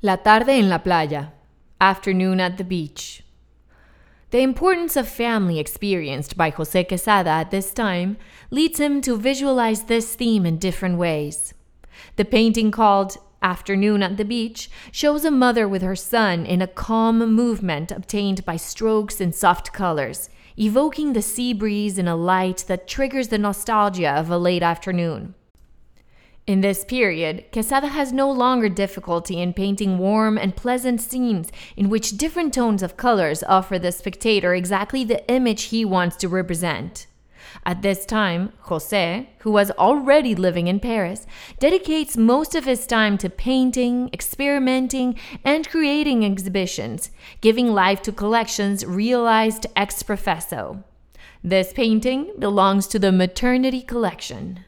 La tarde en la playa, afternoon at the beach. The importance of family experienced by Jose Quessada at this time leads him to visualize this theme in different ways. The painting called Afternoon at the Beach shows a mother with her son in a calm movement obtained by strokes in soft colors, evoking the sea breeze in a light that triggers the nostalgia of a late afternoon. In this period, Quessada has no longer difficulty in painting warm and pleasant scenes in which different tones of colors offer the spectator exactly the image he wants to represent. At this time, Jose, who was already living in Paris, dedicates most of his time to painting, experimenting, and creating exhibitions, giving life to collections realized ex professo. This painting belongs to the Maternity Collection.